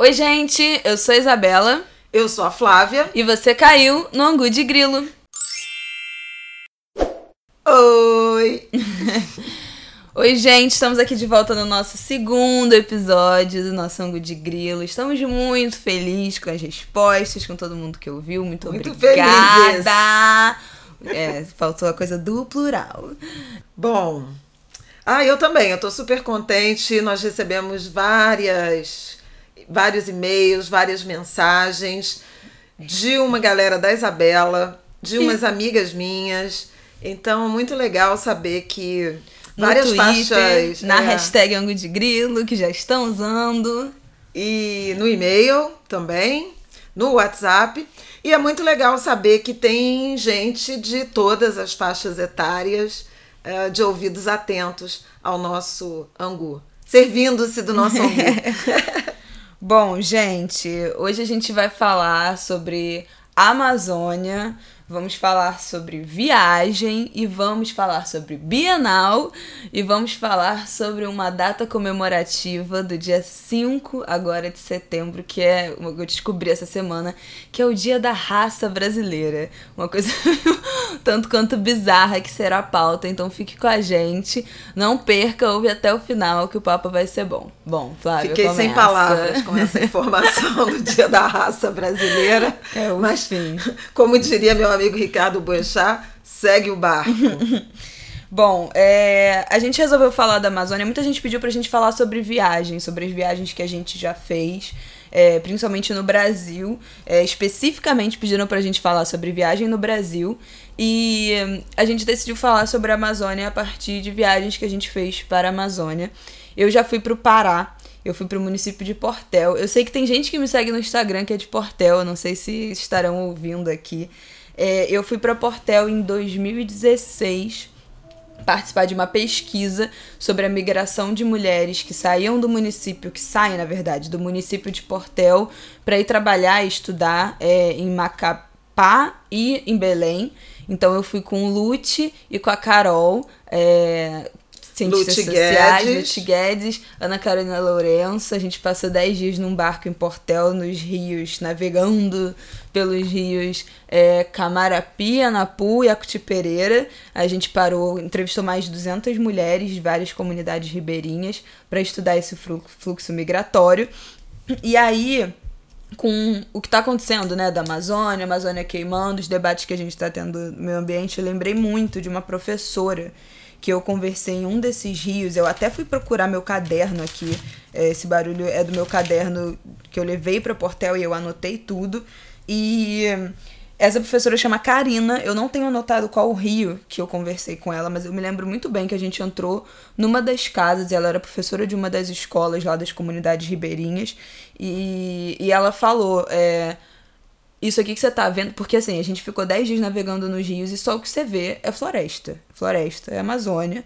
Oi, gente, eu sou a Isabela. Eu sou a Flávia. E você caiu no Angu de Grilo. Oi! Oi, gente, estamos aqui de volta no nosso segundo episódio do nosso Angu de Grilo. Estamos muito felizes com as respostas, com todo mundo que ouviu. Muito, muito obrigada! É, faltou a coisa do plural. Bom, ah, eu também, eu tô super contente. Nós recebemos várias vários e-mails, várias mensagens de uma galera da Isabela, de umas amigas minhas. Então, muito legal saber que no várias Twitter, faixas. Na é, hashtag Ango de Grilo, que já estão usando. E no e-mail também, no WhatsApp. E é muito legal saber que tem gente de todas as faixas etárias uh, de ouvidos atentos ao nosso Angu, servindo-se do nosso Angu. Bom, gente, hoje a gente vai falar sobre Amazônia, vamos falar sobre viagem e vamos falar sobre Bienal e vamos falar sobre uma data comemorativa do dia 5 agora de setembro, que é que eu descobri essa semana, que é o Dia da Raça Brasileira. Uma coisa tanto quanto bizarra que será a pauta, então fique com a gente, não perca, ouve até o final que o papo vai ser bom. Bom, Flávio, Fiquei começa. sem palavras com essa informação do Dia da Raça Brasileira. É mas, fim. Como diria meu amigo amigo Ricardo Boechat, segue o barco. Bom, é, a gente resolveu falar da Amazônia. Muita gente pediu pra gente falar sobre viagens, sobre as viagens que a gente já fez, é, principalmente no Brasil. É, especificamente pediram pra gente falar sobre viagem no Brasil. E hum, a gente decidiu falar sobre a Amazônia a partir de viagens que a gente fez para a Amazônia. Eu já fui pro Pará. Eu fui pro município de Portel. Eu sei que tem gente que me segue no Instagram que é de Portel. Eu não sei se estarão ouvindo aqui. É, eu fui para Portel em 2016 participar de uma pesquisa sobre a migração de mulheres que saíam do município, que saem, na verdade, do município de Portel para ir trabalhar e estudar é, em Macapá e em Belém. Então eu fui com o Lute e com a Carol, é, cientistas Lute sociais, Guedes. Lute Guedes, Ana Carolina Lourenço. A gente passou 10 dias num barco em Portel, nos rios, navegando pelos rios é, Camarapi, Anapu e Acuti Pereira. A gente parou, entrevistou mais de 200 mulheres de várias comunidades ribeirinhas para estudar esse fluxo migratório. E aí, com o que está acontecendo, né, da Amazônia, Amazônia queimando, os debates que a gente está tendo no meio ambiente, eu lembrei muito de uma professora que eu conversei em um desses rios. Eu até fui procurar meu caderno aqui. É, esse barulho é do meu caderno que eu levei para Portel e eu anotei tudo. E essa professora chama Karina. Eu não tenho anotado qual o rio que eu conversei com ela, mas eu me lembro muito bem que a gente entrou numa das casas. E ela era professora de uma das escolas lá das comunidades ribeirinhas. E, e ela falou. É, isso aqui que você tá vendo, porque assim, a gente ficou 10 dias navegando nos rios e só o que você vê é floresta. Floresta, é Amazônia.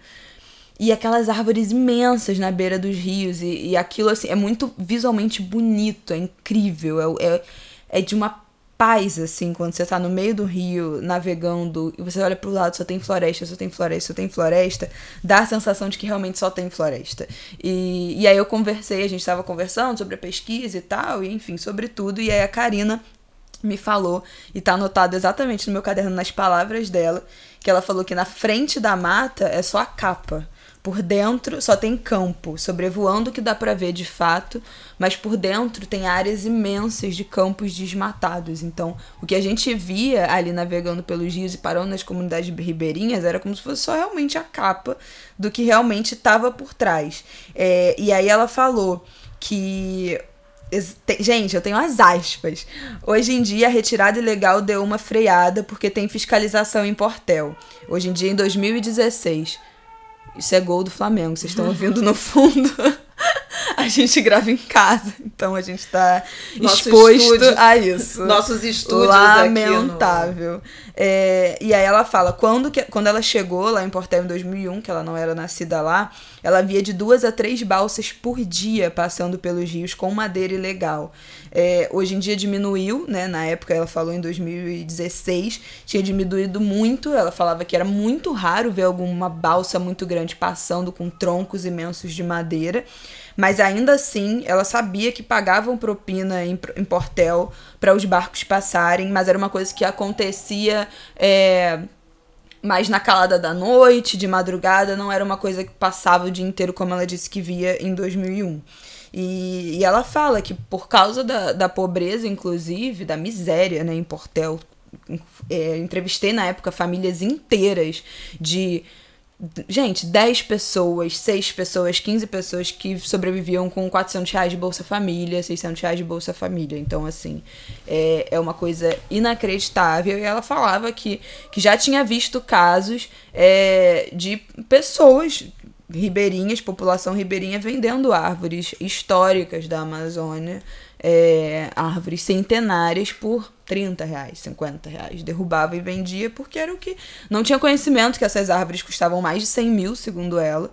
E aquelas árvores imensas na beira dos rios. E, e aquilo, assim, é muito visualmente bonito, é incrível. É, é, é de uma paz, assim, quando você tá no meio do rio, navegando, e você olha pro lado, só tem floresta, só tem floresta, só tem floresta, dá a sensação de que realmente só tem floresta. E, e aí eu conversei, a gente tava conversando sobre a pesquisa e tal, e enfim, sobre tudo, e aí a Karina me falou, e tá anotado exatamente no meu caderno, nas palavras dela, que ela falou que na frente da mata é só a capa. Por dentro só tem campo, sobrevoando o que dá para ver de fato, mas por dentro tem áreas imensas de campos desmatados. Então, o que a gente via ali navegando pelos rios e parando nas comunidades ribeirinhas era como se fosse só realmente a capa do que realmente estava por trás. É, e aí ela falou que Gente, eu tenho as aspas. Hoje em dia, a retirada ilegal deu uma freada porque tem fiscalização em Portel. Hoje em dia, em 2016. Isso é gol do Flamengo, vocês estão ouvindo no fundo. a gente grava em casa, então a gente tá Nosso exposto estúdio, a isso. Nossos estúdios Lamentável. No... É, e aí ela fala, quando, que, quando ela chegou lá em Portel em 2001, que ela não era nascida lá, ela via de duas a três balsas por dia passando pelos rios com madeira ilegal. É, hoje em dia diminuiu, né? Na época ela falou em 2016, tinha diminuído muito. Ela falava que era muito raro ver alguma balsa muito grande passando com troncos imensos de madeira. Mas ainda assim ela sabia que pagavam propina em, em Portel para os barcos passarem, mas era uma coisa que acontecia é, mais na calada da noite, de madrugada, não era uma coisa que passava o dia inteiro, como ela disse que via em 2001. E, e ela fala que por causa da, da pobreza, inclusive, da miséria né, em Portel, é, entrevistei na época famílias inteiras de gente, 10 pessoas, 6 pessoas, 15 pessoas que sobreviviam com 400 reais de Bolsa Família, 600 reais de Bolsa Família. Então, assim, é, é uma coisa inacreditável. E ela falava que, que já tinha visto casos é, de pessoas ribeirinhas, população ribeirinha, vendendo árvores históricas da Amazônia, é, árvores centenárias por 30 reais, 50 reais. Derrubava e vendia porque era o que. Não tinha conhecimento que essas árvores custavam mais de 100 mil, segundo ela.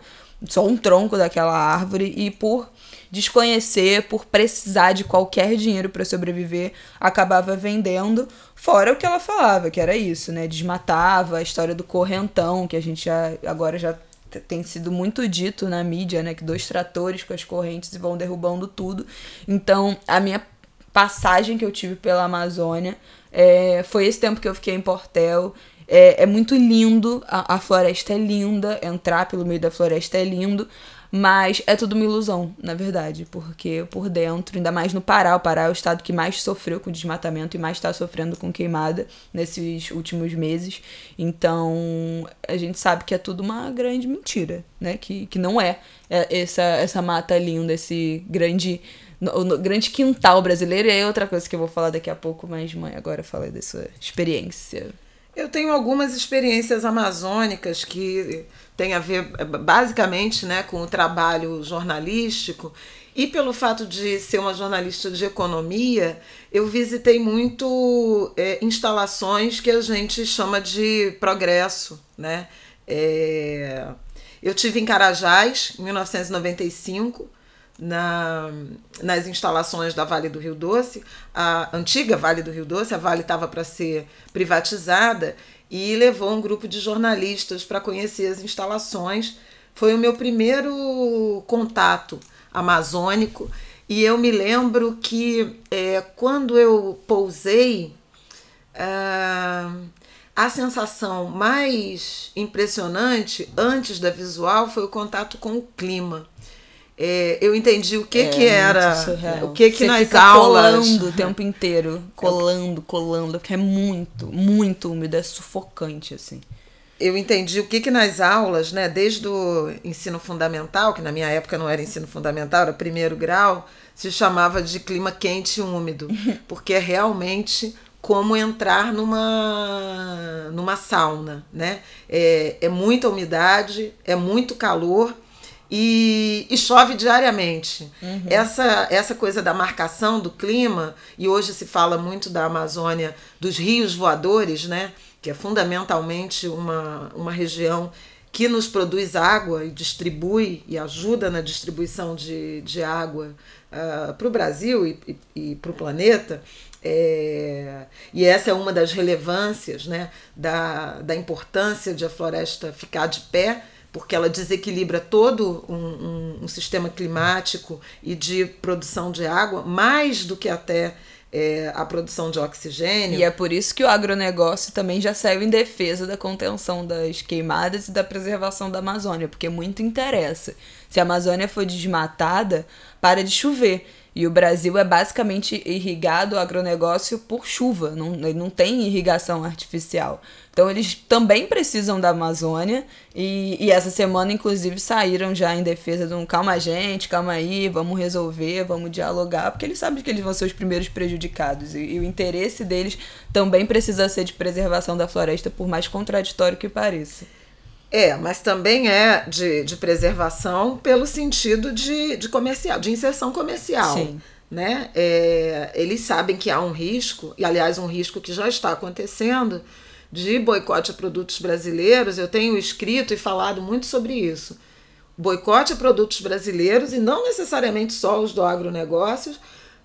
Só um tronco daquela árvore. E por desconhecer, por precisar de qualquer dinheiro para sobreviver, acabava vendendo. Fora o que ela falava, que era isso, né? Desmatava, a história do correntão, que a gente já, agora já tem sido muito dito na mídia, né? Que dois tratores com as correntes vão derrubando tudo. Então, a minha passagem que eu tive pela Amazônia. É, foi esse tempo que eu fiquei em Portel. É, é muito lindo, a, a, floresta é linda, entrar pelo meio da floresta é lindo, mas é tudo uma ilusão, na verdade, porque por dentro, ainda mais no Pará, o Pará é o estado que mais sofreu com desmatamento e mais está sofrendo com queimada nesses últimos meses. Então a gente sabe que é tudo uma grande mentira, né? Que, que não é, é essa, essa mata linda, esse grande no, no, grande quintal brasileiro. E aí outra coisa que eu vou falar daqui a pouco, mas mãe, agora fala sua experiência. Eu tenho algumas experiências amazônicas que têm a ver basicamente né, com o trabalho jornalístico. E pelo fato de ser uma jornalista de economia, eu visitei muito é, instalações que a gente chama de progresso. Né? É, eu tive em Carajás, em 1995, na, nas instalações da Vale do Rio Doce, a antiga Vale do Rio Doce, a Vale estava para ser privatizada e levou um grupo de jornalistas para conhecer as instalações. Foi o meu primeiro contato amazônico e eu me lembro que é, quando eu pousei, ah, a sensação mais impressionante antes da visual foi o contato com o clima é, eu entendi o que é, que era, o que que Você nas aulas colando o tempo inteiro, colando, colando, porque é muito, muito úmido, é sufocante assim. Eu entendi o que que nas aulas, né, desde o ensino fundamental, que na minha época não era ensino fundamental, era primeiro grau, se chamava de clima quente e úmido, porque é realmente como entrar numa numa sauna, né? É, é muita umidade, é muito calor e, e chove diariamente. Uhum. Essa, essa coisa da marcação do clima, e hoje se fala muito da Amazônia, dos rios voadores, né? que é fundamentalmente uma, uma região que nos produz água e distribui e ajuda na distribuição de, de água uh, ah, para o Brasil e, e, e para o planeta. É, e essa é uma das relevâncias né, da, da importância de a floresta ficar de pé porque ela desequilibra todo um, um, um, sistema climático e de produção de água, mais do que até é, a produção de oxigênio. E é por isso que o agronegócio também já saiu em defesa da contenção das queimadas e da preservação da Amazônia, porque muito interessa. Se a Amazônia for desmatada, para de chover. E o Brasil é basicamente irrigado o agronegócio por chuva, não, não tem irrigação artificial. Então eles também precisam da Amazônia e, e essa semana, inclusive, saíram já em defesa de um calma gente, calma aí, vamos resolver, vamos dialogar, porque eles sabem que eles vão ser os primeiros prejudicados. E, e o interesse deles também precisa ser de preservação da floresta, por mais contraditório que pareça. É, mas também é de, de preservação pelo sentido de, de comercial, de inserção comercial. Sim. Né? É, eles sabem que há um risco, e aliás, um risco que já está acontecendo, de boicote a produtos brasileiros. Eu tenho escrito e falado muito sobre isso. Boicote a produtos brasileiros, e não necessariamente só os do agronegócio,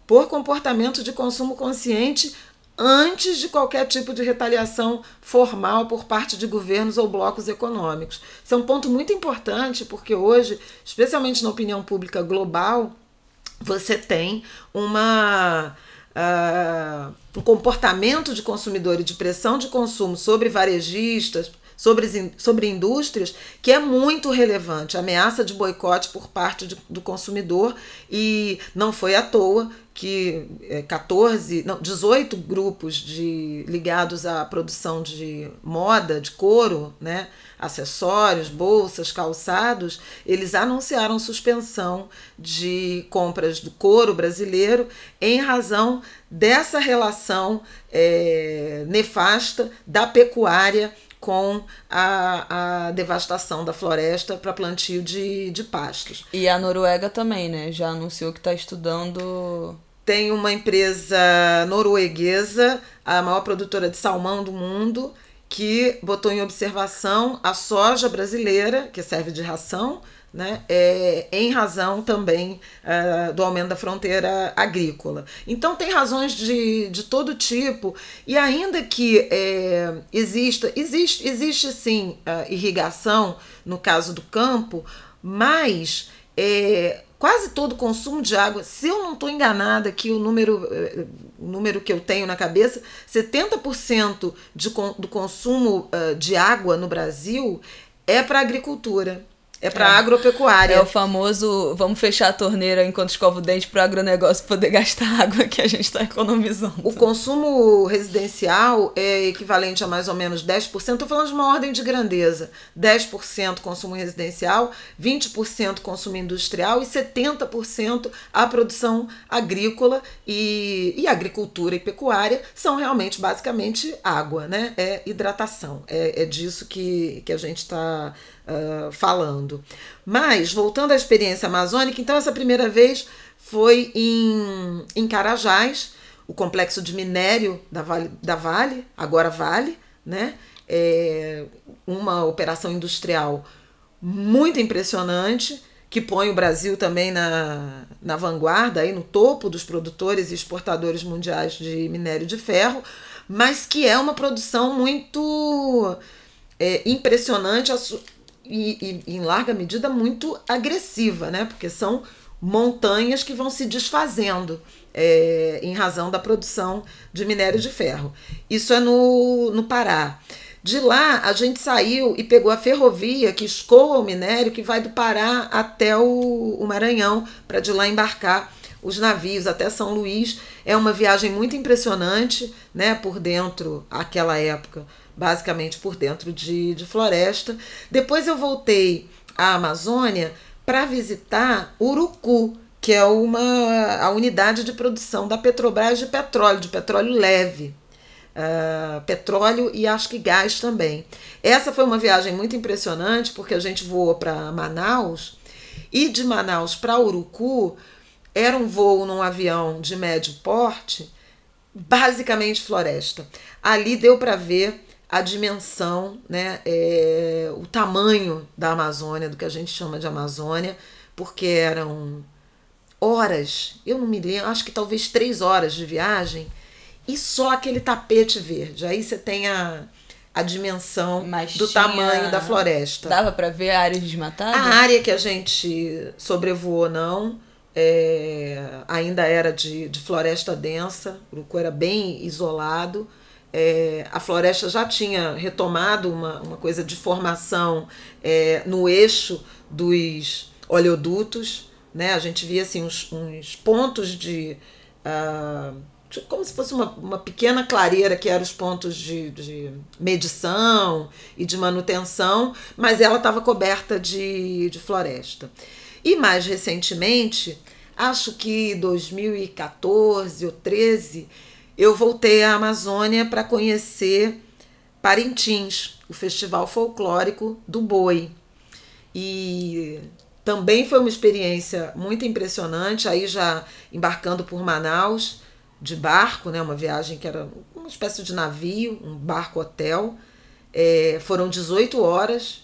por comportamento de consumo consciente antes de qualquer tipo de retaliação formal por parte de governos ou blocos econômicos. Isso é um ponto muito importante porque hoje, especialmente na opinião pública global, você tem uma. Uh, um comportamento de consumidor e de pressão de consumo sobre varejistas, sobre, sobre indústrias que é muito relevante. Ameaça de boicote por parte de, do consumidor e não foi à toa que 14, é, não, 18 grupos de, ligados à produção de moda, de couro, né, acessórios, bolsas, calçados, eles anunciaram suspensão de compras do couro brasileiro em razão dessa relação é, nefasta da pecuária com a, a devastação da floresta para plantio de, de pastos. E a Noruega também, né? Já anunciou que está estudando. Tem uma empresa norueguesa, a maior produtora de salmão do mundo, que botou em observação a soja brasileira, que serve de ração, né, é, em razão também uh, do aumento da fronteira agrícola. Então, tem razões de, de todo tipo, e ainda que é, exista, existe, existe sim uh, irrigação no caso do campo, mas é, quase todo o consumo de água, se eu não estou enganada que o número, o número que eu tenho na cabeça, 70% de, do consumo de água no Brasil é para agricultura. É para é. agropecuária. É o famoso vamos fechar a torneira enquanto escova o dente para o agronegócio poder gastar água que a gente está economizando. O consumo residencial é equivalente a mais ou menos 10%. Estou falando de uma ordem de grandeza: 10% consumo residencial, 20% consumo industrial e 70% a produção agrícola e, e agricultura e pecuária são realmente basicamente água, né? É hidratação. É, é disso que, que a gente está uh, falando. Mas, voltando à experiência amazônica, então essa primeira vez foi em, em Carajás, o complexo de minério da Vale, da vale agora Vale, né? É uma operação industrial muito impressionante que põe o Brasil também na, na vanguarda, aí no topo dos produtores e exportadores mundiais de minério de ferro, mas que é uma produção muito é, impressionante, e, e, em larga medida muito agressiva, né? Porque são montanhas que vão se desfazendo é, em razão da produção de minério de ferro. Isso é no, no Pará. De lá, a gente saiu e pegou a ferrovia que escoa o minério que vai do Pará até o, o Maranhão, para de lá embarcar os navios até São Luís. É uma viagem muito impressionante, né? Por dentro, aquela época, basicamente por dentro de, de floresta. Depois eu voltei à Amazônia para visitar Urucu, que é uma a unidade de produção da Petrobras de petróleo, de petróleo leve. Uh, petróleo e acho que gás também. Essa foi uma viagem muito impressionante porque a gente voou para Manaus e de Manaus para Urucu era um voo num avião de médio porte, basicamente floresta. Ali deu para ver a dimensão, né, é, o tamanho da Amazônia, do que a gente chama de Amazônia, porque eram horas, eu não me lembro, acho que talvez três horas de viagem, e só aquele tapete verde. Aí você tem a, a dimensão Mas do tinha... tamanho da floresta. Dava para ver a área desmatada? A área que a gente sobrevoou, não. É, ainda era de, de floresta densa, o Urucu era bem isolado é, a floresta já tinha retomado uma, uma coisa de formação é, no eixo dos oleodutos, né? A gente via assim uns, uns pontos de uh, como se fosse uma, uma pequena clareira que eram os pontos de, de medição e de manutenção, mas ela estava coberta de, de floresta. E mais recentemente, acho que 2014 ou 13, eu voltei à Amazônia para conhecer Parintins, o festival folclórico do boi. E também foi uma experiência muito impressionante, aí já embarcando por Manaus de barco, né, uma viagem que era uma espécie de navio, um barco hotel. É, foram 18 horas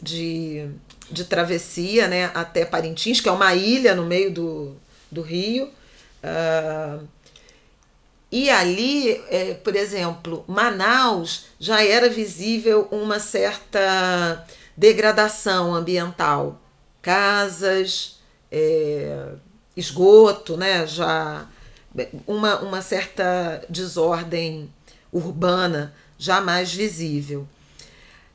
de, de travessia né, até Parintins, que é uma ilha no meio do, do rio. Uh, E ali, é, por exemplo, Manaus já era visível uma certa degradação ambiental. Casas, é, esgoto, né? já uma, uma certa desordem urbana já mais visível.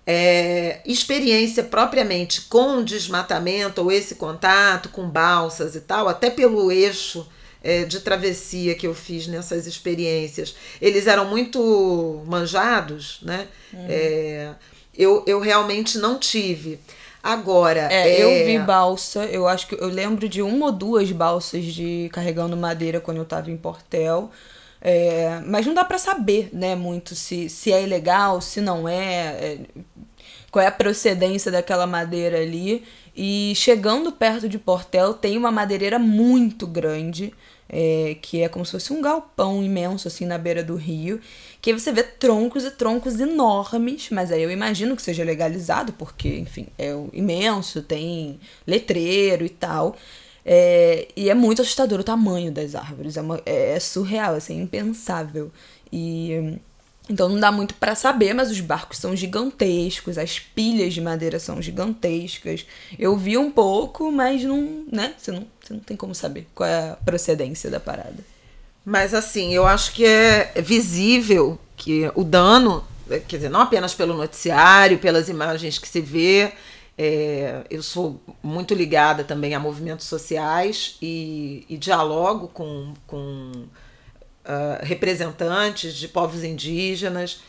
É, experiência propriamente com desmatamento ou esse contato com balsas e tal, até pelo eixo é, de travessia que eu fiz nessas experiências, eles eram muito manjados, né? Uhum. É, eu, eu realmente não tive. Agora. É, é, eu vi balsa, eu acho que eu lembro de uma ou duas balsas de carregando madeira quando eu tava em Portel. É, mas não dá para saber, né, muito se, se é ilegal, se não é, é, qual é a procedência daquela madeira ali. E chegando perto de Portel tem uma madeireira muito grande é, que é como se fosse um galpão imenso, assim, na beira do rio, que aí você vê troncos e troncos enormes, mas aí eu imagino que seja legalizado, porque, enfim, é imenso, tem letreiro e tal. É, e é muito assustador o tamanho das árvores, é, uma, é, é surreal, assim, é impensável. E então não dá muito para saber, mas os barcos são gigantescos, as pilhas de madeira são gigantescas. Eu vi um pouco, mas não, né? Você não, você não tem como saber qual é a procedência da parada. Mas assim, eu acho que é visível que o dano, quer dizer, não apenas pelo noticiário, pelas imagens que se vê, é, eu sou muito ligada também a movimentos sociais e, e dialogo com, com uh, representantes de povos indígenas,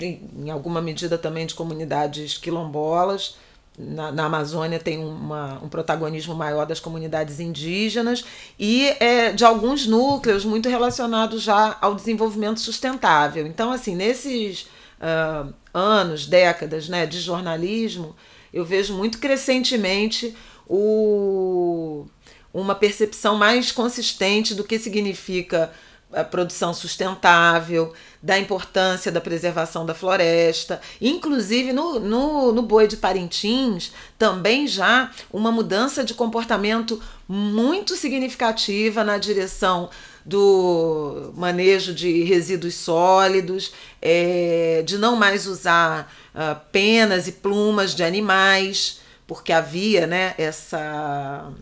em alguma medida também de comunidades quilombolas. Na, na Amazônia tem uma, um protagonismo maior das comunidades indígenas e é, de alguns núcleos muito relacionados já ao desenvolvimento sustentável. Então, assim, nesses uh, anos, décadas né, de jornalismo, eu vejo muito crescentemente o, uma percepção mais consistente do que significa a produção sustentável, da importância da preservação da floresta. Inclusive, no, no, no boi de Parintins, também já uma mudança de comportamento muito significativa na direção do manejo de resíduos sólidos, é, de não mais usar uh, penas e plumas de animais, porque havia né, essa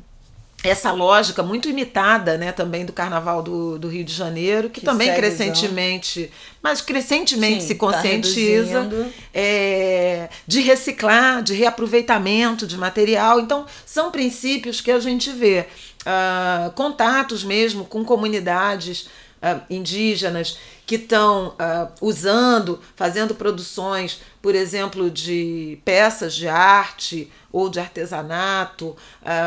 essa lógica muito imitada né, também do Carnaval do, do Rio de Janeiro, que, que também crescentemente, mas crescentemente Sim, se tá conscientiza tá é, de reciclar, de reaproveitamento de material. Então, são princípios que a gente vê. Uh, contatos mesmo com comunidades uh, indígenas que estão uh, usando, fazendo produções, por exemplo, de peças de arte ou de artesanato, uh,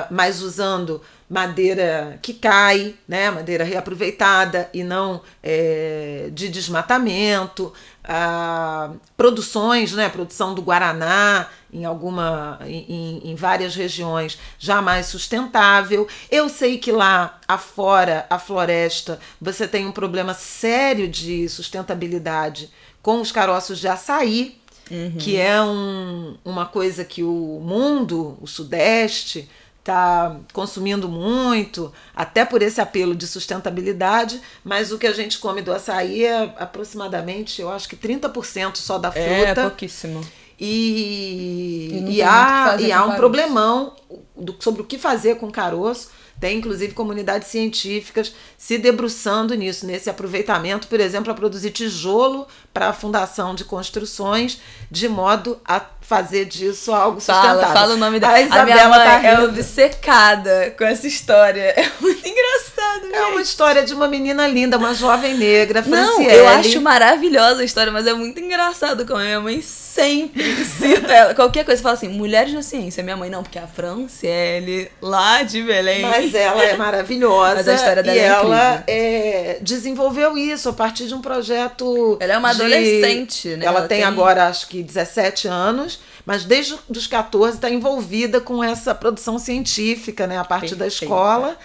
mas usando madeira que cai, né, madeira reaproveitada e não é, de desmatamento, uh, produções, né, produção do guaraná em alguma, em, em várias regiões já mais sustentável. Eu sei que lá afora a floresta você tem um problema sério de sustentabilidade com os caroços de açaí, uhum. que é um, uma coisa que o mundo, o Sudeste, está consumindo muito, até por esse apelo de sustentabilidade, mas o que a gente come do açaí é aproximadamente, eu acho que 30% só da é, fruta. É pouquíssimo. E, e, e há, e há um problemão do, sobre o que fazer com caroço tem inclusive comunidades científicas se debruçando nisso, nesse aproveitamento, por exemplo, a produzir tijolo para a fundação de construções, de modo a fazer disso algo sustentável. Fala, fala o nome da a Isabela. A tá é obcecada com essa história. É muito engraçado, gente. É uma história de uma menina linda, uma jovem negra, Franciele. Não, eu acho maravilhosa a história, mas é muito engraçado como a minha mãe sempre cita ela. Qualquer coisa, fala assim, mulheres na ciência. Minha mãe, não, porque a Franciele, lá de Belém. Mas ela é maravilhosa. Mas a história dela e é ela é, desenvolveu isso a partir de um projeto. Ela é uma de, adolescente, né? Ela, ela tem, tem, agora, acho que 17 anos, mas desde os 14 está envolvida com essa produção científica, né? A partir Perfeita. da escola.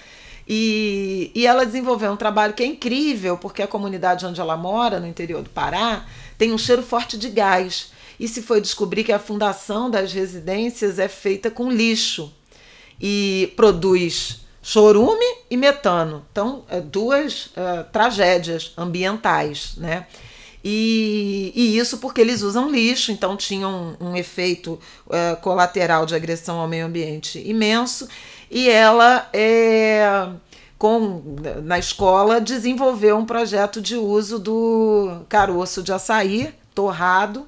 E, e ela desenvolveu um trabalho que é incrível, porque a comunidade onde ela mora, no interior do Pará, tem um cheiro forte de gás. E se foi descobrir que a fundação das residências é feita com lixo e produz chorume e metano. Então, é duas uh, tragédias ambientais, né? E, e, isso porque eles usam lixo, então tinha um, um efeito uh, colateral de agressão ao meio ambiente imenso. E ela, é, com, na escola, desenvolveu um projeto de uso do caroço de açaí torrado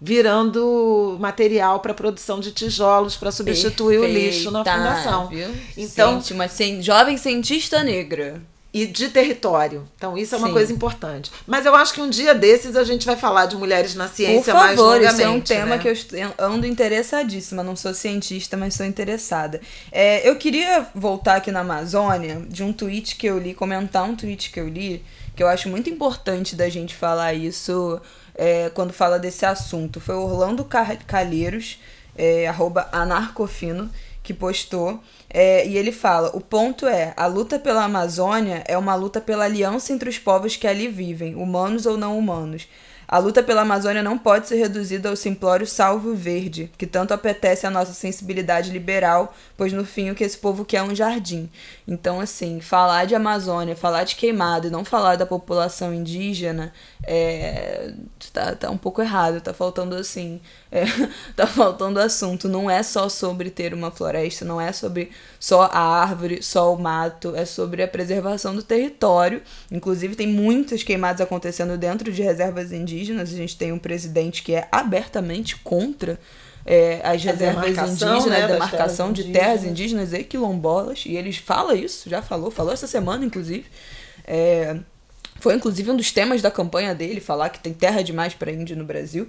virando material para produção de tijolos para substituir Perfeita, o lixo na fundação. Viu? Então, Sente uma jovem cientista negra e de território. Então, isso é uma Sim. coisa importante. Mas eu acho que um dia desses a gente vai falar de mulheres na ciência Por favor, mais longamente. Isso é um tema né? que eu ando interessadíssima. Não sou cientista, mas sou interessada. É, eu queria voltar aqui na Amazônia de um tweet que eu li, comentar um tweet que eu li, que eu acho muito importante da gente falar isso é, quando fala desse assunto. Foi Orlando Calheiros, é, arroba anarcofino, que postou é, e ele fala: o ponto é, a luta pela Amazônia é uma luta pela aliança entre os povos que ali vivem, humanos ou não humanos. A luta pela Amazônia não pode ser reduzida ao simplório salvo verde, que tanto apetece à nossa sensibilidade liberal, pois no fim o que esse povo quer é um jardim. Então, assim, falar de Amazônia, falar de queimada e não falar da população indígena é, tá, tá um pouco errado, tá faltando assim, é, tá faltando assunto. Não é só sobre ter uma floresta, não é sobre só a árvore, só o mato, é sobre a preservação do território. Inclusive, tem muitas queimadas acontecendo dentro de reservas indígenas. A gente tem um presidente que é abertamente contra é, as reservas indígenas, né, a demarcação de terras indígenas e quilombolas, e eles fala isso, já falou, falou essa semana, inclusive. É, foi inclusive um dos temas da campanha dele, falar que tem terra demais para índio no Brasil.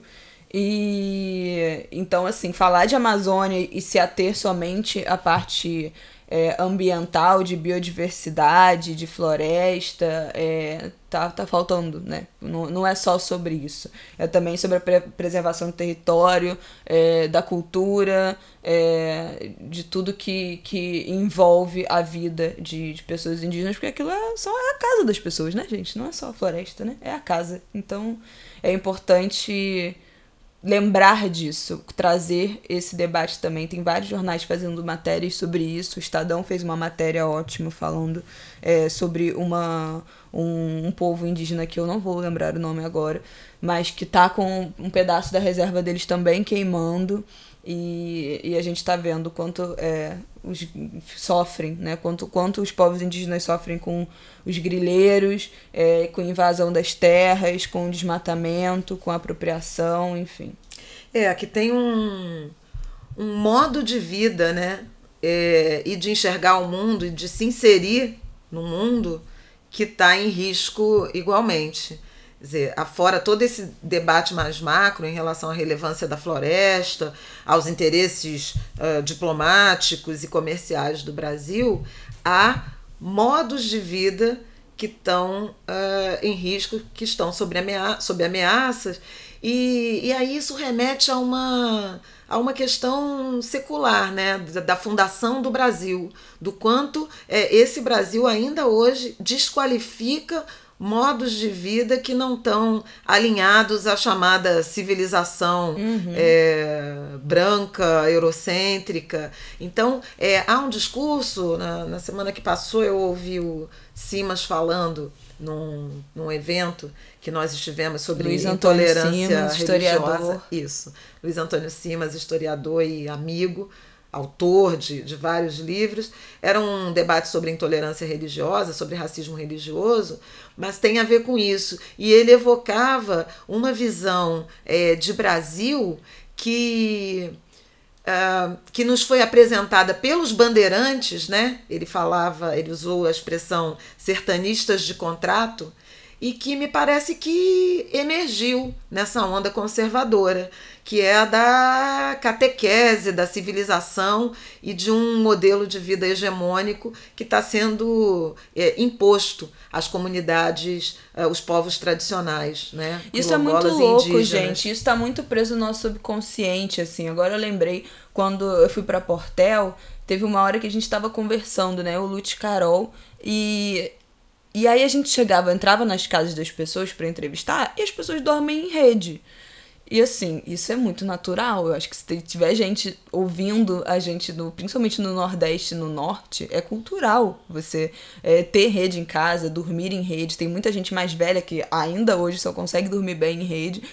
E então, assim, falar de Amazônia e se ater somente à parte é, ambiental, de biodiversidade, de floresta, é, tá, tá faltando, né? Não, não é só sobre isso. É também sobre a pre preservação do território, é, da cultura, é, de tudo que, que envolve a vida de, de pessoas indígenas, porque aquilo é, só a casa das pessoas, né, gente? Não é só a floresta, né? É a casa. Então é importante lembrar disso, trazer esse debate também. Tem vários jornais fazendo matérias sobre isso. O Estadão fez uma matéria ótima falando é, sobre uma, um, um, povo indígena que eu não vou lembrar o nome agora, mas que tá com um pedaço da reserva deles também queimando. E, e a gente está vendo quanto é, os sofrem, né? Quanto, quanto os povos indígenas sofrem com os grileiros, é, com invasão das terras, com desmatamento, com apropriação, enfim. É, aqui tem um, um modo de vida, né? É, e de enxergar o mundo e de se inserir no mundo que está em risco igualmente. Quer dizer, afora todo esse debate mais macro em relação à relevância da floresta, aos interesses uh, diplomáticos e comerciais do Brasil, há modos de vida que estão uh, em risco, que estão sob, amea sob ameaças, e, e aí isso remete a uma, a uma questão secular, né, da, da fundação do Brasil, do quanto é, esse Brasil ainda hoje desqualifica modos de vida que não estão alinhados à chamada civilização uhum. é, branca, eurocêntrica. Então, é, há um discurso, na, na semana que passou eu ouvi o Simas falando num, num evento que nós estivemos sobre Luiz intolerância Simas, religiosa. Historiador. Isso. Luiz Antônio Simas, historiador e amigo autor de, de vários livros, era um debate sobre intolerância religiosa, sobre racismo religioso, mas tem a ver com isso. E ele evocava uma visão é, de Brasil que. Uh, que nos foi apresentada pelos bandeirantes, né? Ele falava, ele usou a expressão sertanistas de contrato, e que me parece que emergiu nessa onda conservadora, que é a da catequese, da civilização e de um modelo de vida hegemônico que está sendo é, imposto às comunidades, uh, os povos tradicionais, né? Isso é muito louco, gente. Isso está muito preso no nosso subconsciente, assim. Agora eu lembrei quando eu fui para Portel, teve uma hora que a gente estava conversando, né? O Lute Carol e e aí a gente chegava, entrava nas casas das pessoas para entrevistar e as pessoas dormem em rede. E assim, isso é muito natural. Eu acho que se tiver gente ouvindo a gente, no, principalmente no Nordeste e no Norte, é cultural você é, ter rede em casa, dormir em rede. Tem muita gente mais velha que ainda hoje só consegue dormir bem em rede.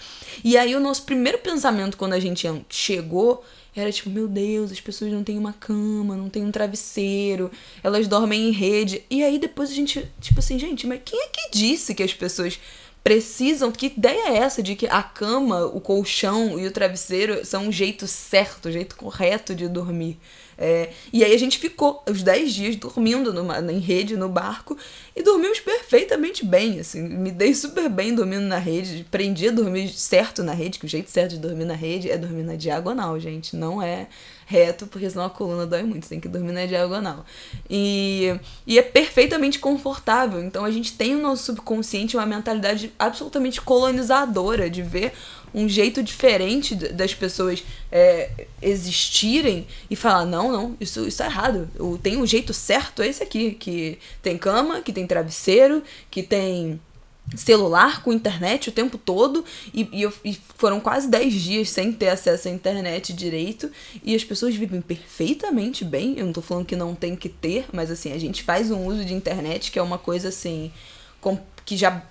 E aí o nosso primeiro pensamento quando a gente chegou era tipo, meu Deus, as pessoas não têm uma cama, não têm um travesseiro, elas dormem em rede. E aí depois a gente, tipo assim, gente, mas quem é que disse que as pessoas precisam. Que ideia é essa de que a cama, o colchão e o travesseiro são um jeito certo, um jeito correto de dormir? É, e aí a gente ficou os 10 dias dormindo numa, em rede no barco e dormimos perfeitamente bem, assim, me dei super bem dormindo na rede, aprendi a dormir certo na rede, que o jeito certo de dormir na rede é dormir na diagonal, gente, não é reto, porque senão a coluna dói muito, tem que dormir na diagonal. E, e é perfeitamente confortável, então a gente tem no nosso subconsciente uma mentalidade absolutamente colonizadora de ver um jeito diferente das pessoas é, existirem e falar, não, não, isso, isso é errado. Tem um jeito certo, é esse aqui, que tem cama, que tem travesseiro, que tem celular com internet o tempo todo e, e, eu, e, foram quase 10 dias sem ter acesso à internet direito e as pessoas vivem perfeitamente bem. Eu não tô falando que não tem que ter, mas assim, a gente faz um uso de internet que é uma coisa assim com, que já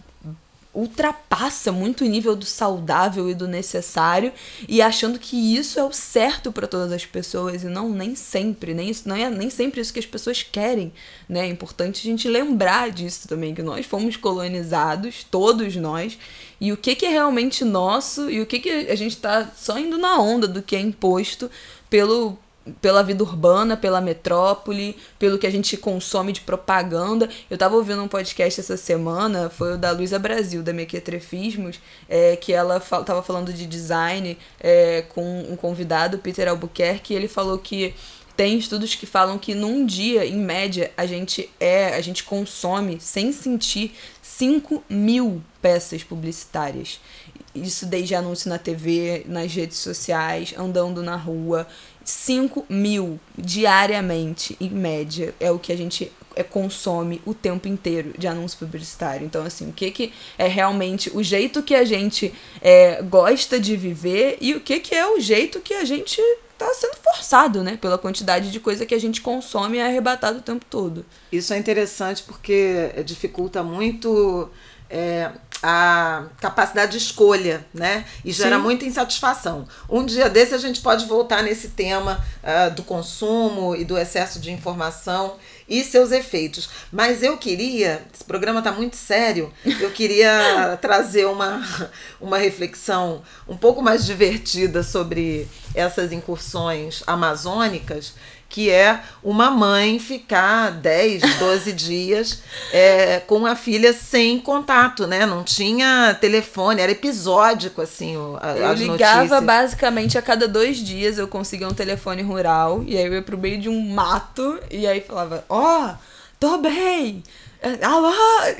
ultrapassa muito o nível do saudável e do necessário e achando que isso é o certo para todas as pessoas e não nem sempre, nem isso não é nem sempre isso que as pessoas querem, né? É importante a gente lembrar disso também que nós fomos colonizados, todos nós, e o que que é realmente nosso e o que que a gente está só indo na onda do que é imposto pelo pela vida urbana, pela metrópole, pelo que a gente consome de propaganda. Eu tava ouvindo um podcast essa semana, foi o da Luísa Brasil, da Mequetrefismos, é, que ela fal tava falando de design é, com um convidado, Peter Albuquerque, e ele falou que tem estudos que falam que num dia, em média, a gente é, a gente consome, sem sentir, 5 mil peças publicitárias. Isso desde anúncio na TV, nas redes sociais, andando na rua. 5 mil diariamente, em média, é o que a gente é, consome o tempo inteiro de anúncio publicitário. Então, assim, o que, que é realmente o jeito que a gente é, gosta de viver e o que, que é o jeito que a gente tá sendo forçado, né? Pela quantidade de coisa que a gente consome e é arrebatado o tempo todo. Isso é interessante porque dificulta muito é, a capacidade de escolha, né? E gera Sim. muita insatisfação. Um dia desse a gente pode voltar nesse tema uh, do consumo e do excesso de informação e seus efeitos. Mas eu queria, esse programa está muito sério, eu queria trazer uma, uma reflexão um pouco mais divertida sobre essas incursões amazônicas que é uma mãe ficar 10, 12 dias é, com a filha sem contato, né? Não tinha telefone, era episódico, assim, a, Eu ligava notícias. basicamente a cada dois dias, eu conseguia um telefone rural, e aí eu ia pro meio de um mato, e aí falava, ó, oh, tô bem, alô,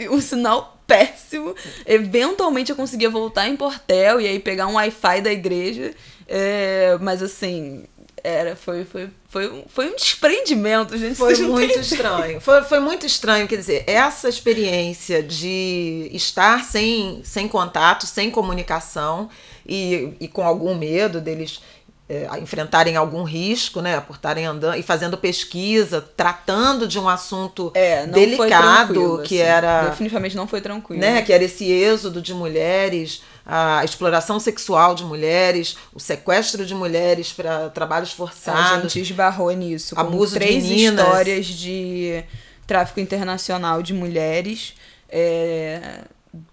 um sinal péssimo. Eventualmente eu conseguia voltar em Portel e aí pegar um Wi-Fi da igreja, é, mas assim, era, foi, foi, foi, foi um desprendimento, gente. Foi muito estranho. Foi, foi muito estranho, quer dizer, essa experiência de estar sem, sem contato, sem comunicação e, e com algum medo deles é, enfrentarem algum risco, né, por estarem andando e fazendo pesquisa, tratando de um assunto é, delicado que assim. era definitivamente não foi tranquilo, né, que era esse êxodo de mulheres a exploração sexual de mulheres, o sequestro de mulheres para trabalhos forçados. A gente esbarrou nisso. Abuso três de meninas. histórias de tráfico internacional de mulheres. É,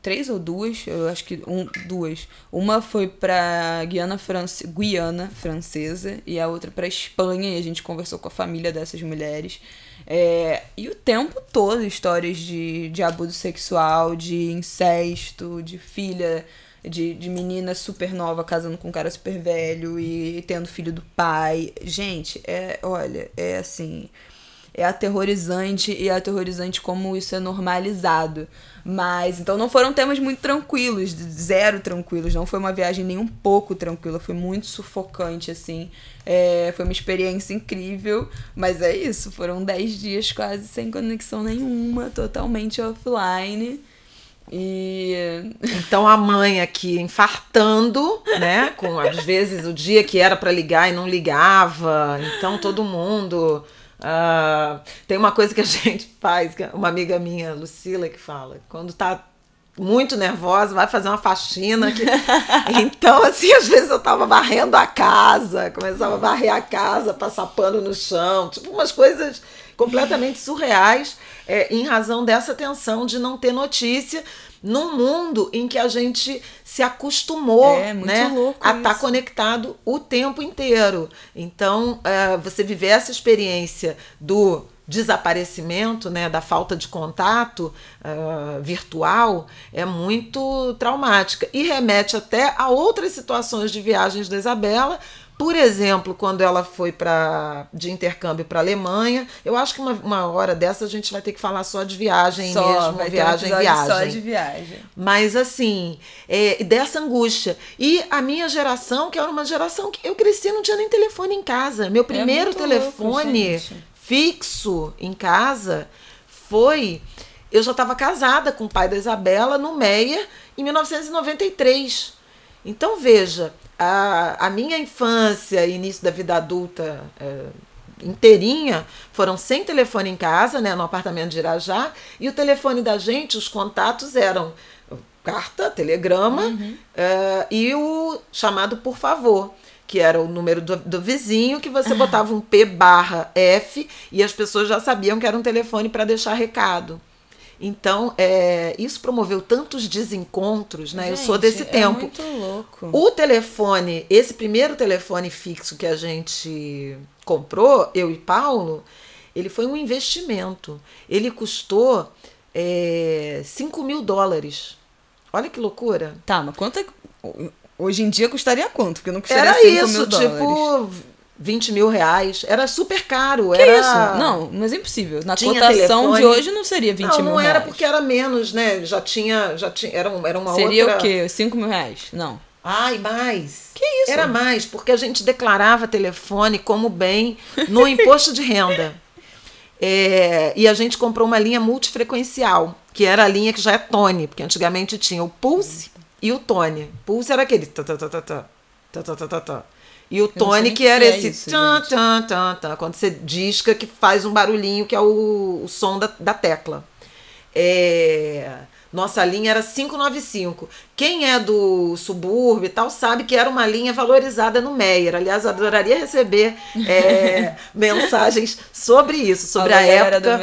três ou duas, eu acho que um, duas. Uma foi para Guiana, France, Guiana Francesa e a outra para Espanha e a gente conversou com a família dessas mulheres. É, e o tempo todo histórias de, de abuso sexual, de incesto, de filha de, de menina super nova casando com um cara super velho e, tendo filho do pai. Gente, é, olha, é assim. É aterrorizante e é aterrorizante como isso é normalizado. Mas, então não foram temas muito tranquilos, zero tranquilos. Não foi uma viagem nem um pouco tranquila, foi muito sufocante, assim. É, foi uma experiência incrível, mas é isso. Foram dez dias quase sem conexão nenhuma, totalmente offline. E. Então a mãe aqui infartando, né? Com às vezes o dia que era para ligar e não ligava. Então todo mundo. Uh, tem uma coisa que a gente faz, uma amiga minha, Lucila, que fala, quando tá muito nervosa, vai fazer uma faxina. Que... então, assim, às vezes eu tava varrendo a casa, começava a varrer a casa, passar pano no chão, tipo umas coisas completamente surreais, é, em razão dessa tensão de não ter notícia num mundo em que a gente se acostumou é, né, a estar tá conectado o tempo inteiro. Então, é, você viver essa experiência do desaparecimento, né, da falta de contato uh, virtual é muito traumática e remete até a outras situações de viagens da Isabela. Por exemplo, quando ela foi para de intercâmbio para Alemanha, eu acho que uma, uma hora dessa a gente vai ter que falar só de viagem só, mesmo, viagem, um viagem. Só de viagem. Mas assim, é, dessa angústia. E a minha geração, que era uma geração que eu cresci, não tinha nem telefone em casa. Meu é primeiro é telefone louco, fixo em casa foi. Eu já estava casada com o pai da Isabela no Meia em 1993. Então veja, a, a minha infância e início da vida adulta é, inteirinha foram sem telefone em casa, né, no apartamento de Irajá, e o telefone da gente, os contatos eram carta, telegrama uhum. uh, e o chamado por favor que era o número do, do vizinho, que você botava um P barra F e as pessoas já sabiam que era um telefone para deixar recado. Então, é, isso promoveu tantos desencontros, né? Gente, eu sou desse é tempo. Muito louco. O telefone, esse primeiro telefone fixo que a gente comprou, eu e Paulo, ele foi um investimento. Ele custou é, 5 mil dólares. Olha que loucura. Tá, mas quanto é. Hoje em dia custaria quanto? Porque não custaria Era 5 isso, mil tipo 20 mil reais. Era super caro. Que era... isso? Não, mas é impossível. Na Tinha cotação telefone... de hoje não seria 20 não, mil Não, não reais. era porque era menos, né? Já tinha. Já tinha era, um, era uma seria outra. Seria o quê? 5 mil reais? Não. Ai, mais. Que isso? Era mais, porque a gente declarava telefone como bem no imposto de renda. É, e a gente comprou uma linha multifrequencial, que era a linha que já é Tone, porque antigamente tinha o Pulse e o Tone. Pulse era aquele. Tá, tá, tá, tá, tá, tá, tá, tá, tá. E o Tone, que era que é esse. isso, tan, tan, tan, tan, quando você disca, que faz um barulhinho, que é o, o som da, da tecla. É. Nossa linha era 595. Quem é do subúrbio e tal sabe que era uma linha valorizada no Meyer. Aliás, adoraria receber é, mensagens sobre isso, sobre a, a época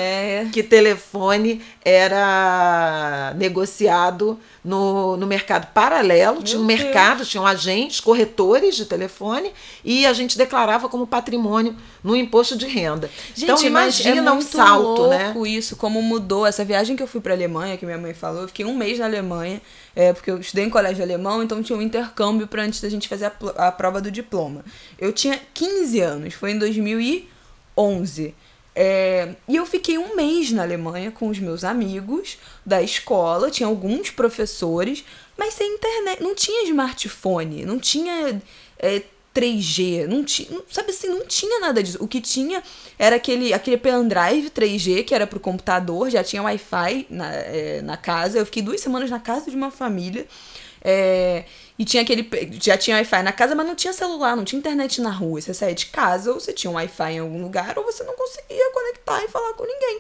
que telefone era negociado no, no mercado paralelo. Meu tinha um mercado, Deus. tinham agentes, corretores de telefone e a gente declarava como patrimônio no imposto de renda. Gente, então imagina é um salto, né? né? isso, como mudou essa viagem que eu fui para Alemanha, que minha mãe falou, eu fiquei um mês na Alemanha, é, porque eu estudei em colégio alemão, então tinha um intercâmbio para antes da gente fazer a, a prova do diploma. Eu tinha 15 anos, foi em 2011. É, e eu fiquei um mês na Alemanha com os meus amigos da escola, tinha alguns professores, mas sem internet, não tinha smartphone, não tinha é, 3G, não tinha, sabe assim, não tinha nada disso. O que tinha era aquele, aquele pendrive 3G que era pro computador, já tinha Wi-Fi na, é, na casa. Eu fiquei duas semanas na casa de uma família. É, e tinha aquele. Já tinha Wi-Fi na casa, mas não tinha celular, não tinha internet na rua. Você saía de casa, ou você tinha um Wi-Fi em algum lugar, ou você não conseguia conectar e falar com ninguém.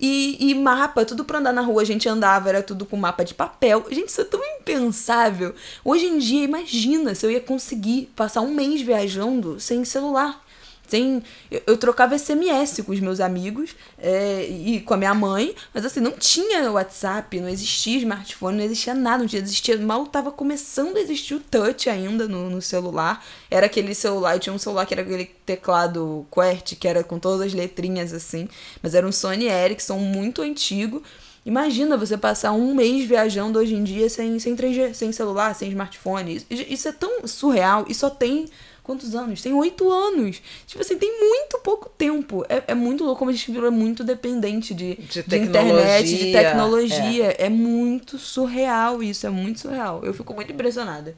E, e mapa, tudo pra andar na rua, a gente andava, era tudo com mapa de papel. Gente, isso é tão impensável. Hoje em dia, imagina se eu ia conseguir passar um mês viajando sem celular. Sem, eu, eu, trocava SMS com os meus amigos é, e com a minha mãe, mas assim, não tinha WhatsApp, não existia smartphone, não existia nada, não tinha, existia, mal tava começando a existir o touch ainda no, no celular. Era aquele celular, eu tinha um celular que era aquele teclado QWERTY, que era com todas as letrinhas assim, mas era um Sony Ericsson muito antigo. Imagina você passar um mês viajando hoje em dia sem, sem 3G, sem celular, sem smartphone. Isso, isso é tão surreal e só tem quantos anos? Tem oito anos. Tipo assim, tem muito pouco tempo. É, é muito louco como a gente virou muito dependente de, de, de internet, de tecnologia. É. é muito surreal isso, é muito surreal. Eu fico muito impressionada.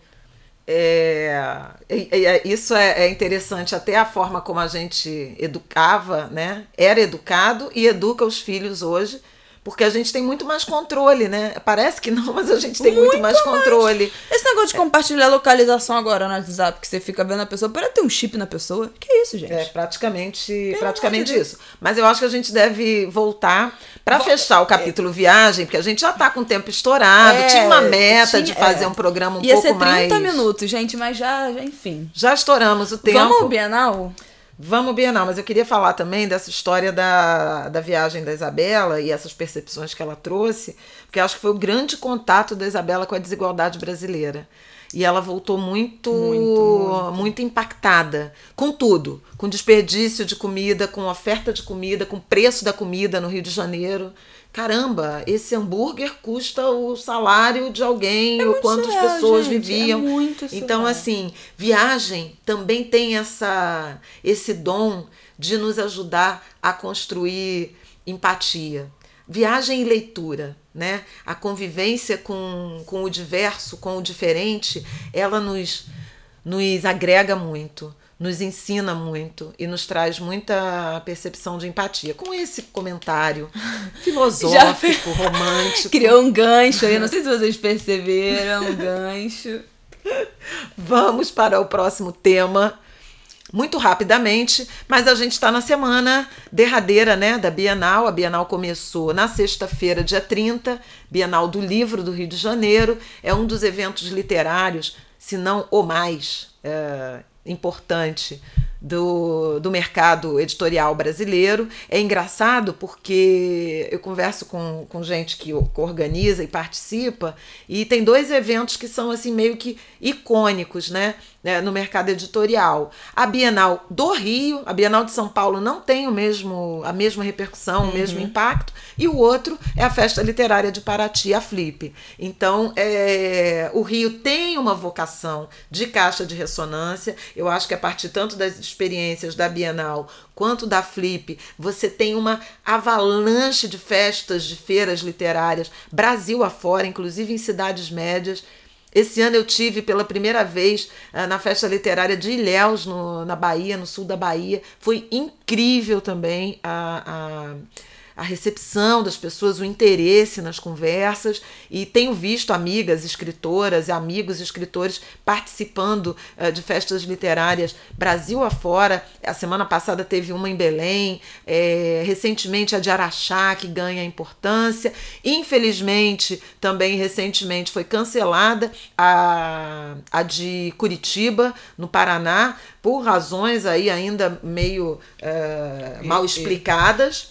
É, isso é, é, interessante, até a forma como a gente educava, né? Era educado e educa os filhos hoje porque a gente tem muito mais controle, né? Parece que não, mas a gente tem muito, muito mais, mais controle. Esse negócio de compartilhar localização agora no WhatsApp, que você fica vendo a pessoa, para ter um chip na pessoa. Que isso, gente? É praticamente, praticamente isso. Mas eu acho que a gente deve voltar para fechar o capítulo é. viagem, porque a gente já tá com o tempo estourado. É, tinha uma meta tinha, de fazer é. um programa um Ia pouco mais. Ia ser 30 minutos, gente, mas já, já, enfim. Já estouramos o tempo. Vamos ao Bienal? Vamos, Bienal, mas eu queria falar também dessa história da, da viagem da Isabela e essas percepções que ela trouxe, porque acho que foi o grande contato da Isabela com a desigualdade brasileira. E ela voltou muito, muito, muito, muito impactada com tudo, com desperdício de comida, com oferta de comida, com preço da comida no Rio de Janeiro caramba, esse hambúrguer custa o salário de alguém, é ou quantas surreal, pessoas gente, é viviam. É muito então, assim, viagem também tem essa esse dom de nos ajudar a construir empatia. Viagem e leitura, né? A convivência com, com o diverso, com o diferente, ela nos, nos agrega muito nos ensina muito e nos traz muita percepção de empatia. Com esse comentário filosófico, romântico. Criou um gancho aí, não sei se vocês perceberam, um gancho. Vamos para o próximo tema. Muito rapidamente, mas a gente está na semana derradeira né, da Bienal. A Bienal começou na sexta-feira, dia 30, Bienal do Livro do Rio de Janeiro. É um dos eventos literários, se não o mais é, importante do, do mercado editorial brasileiro. É engraçado porque eu converso com, com gente que, organiza e participa, e tem dois eventos que são assim meio que icônicos, né? Né, no mercado editorial. A Bienal do Rio, a Bienal de São Paulo não tem o mesmo, a mesma repercussão, uhum. o mesmo impacto, e o outro é a Festa Literária de Paraty, a Flip. Então, é, o Rio tem uma vocação de caixa de ressonância. Eu acho que a partir tanto das experiências da Bienal quanto da Flip, você tem uma avalanche de festas, de feiras literárias, Brasil afora, inclusive em cidades médias. Esse ano eu tive pela primeira vez uh, na festa literária de Ilhéus, no, na Bahia, no sul da Bahia. Foi incrível também a, a a recepção das pessoas, o interesse nas conversas e tenho visto amigas escritoras e amigos escritores participando uh, de festas literárias Brasil afora. A semana passada teve uma em Belém, é, recentemente a de Araxá, que ganha importância. Infelizmente, também recentemente foi cancelada a, a de Curitiba, no Paraná, por razões aí ainda meio uh, mal explicadas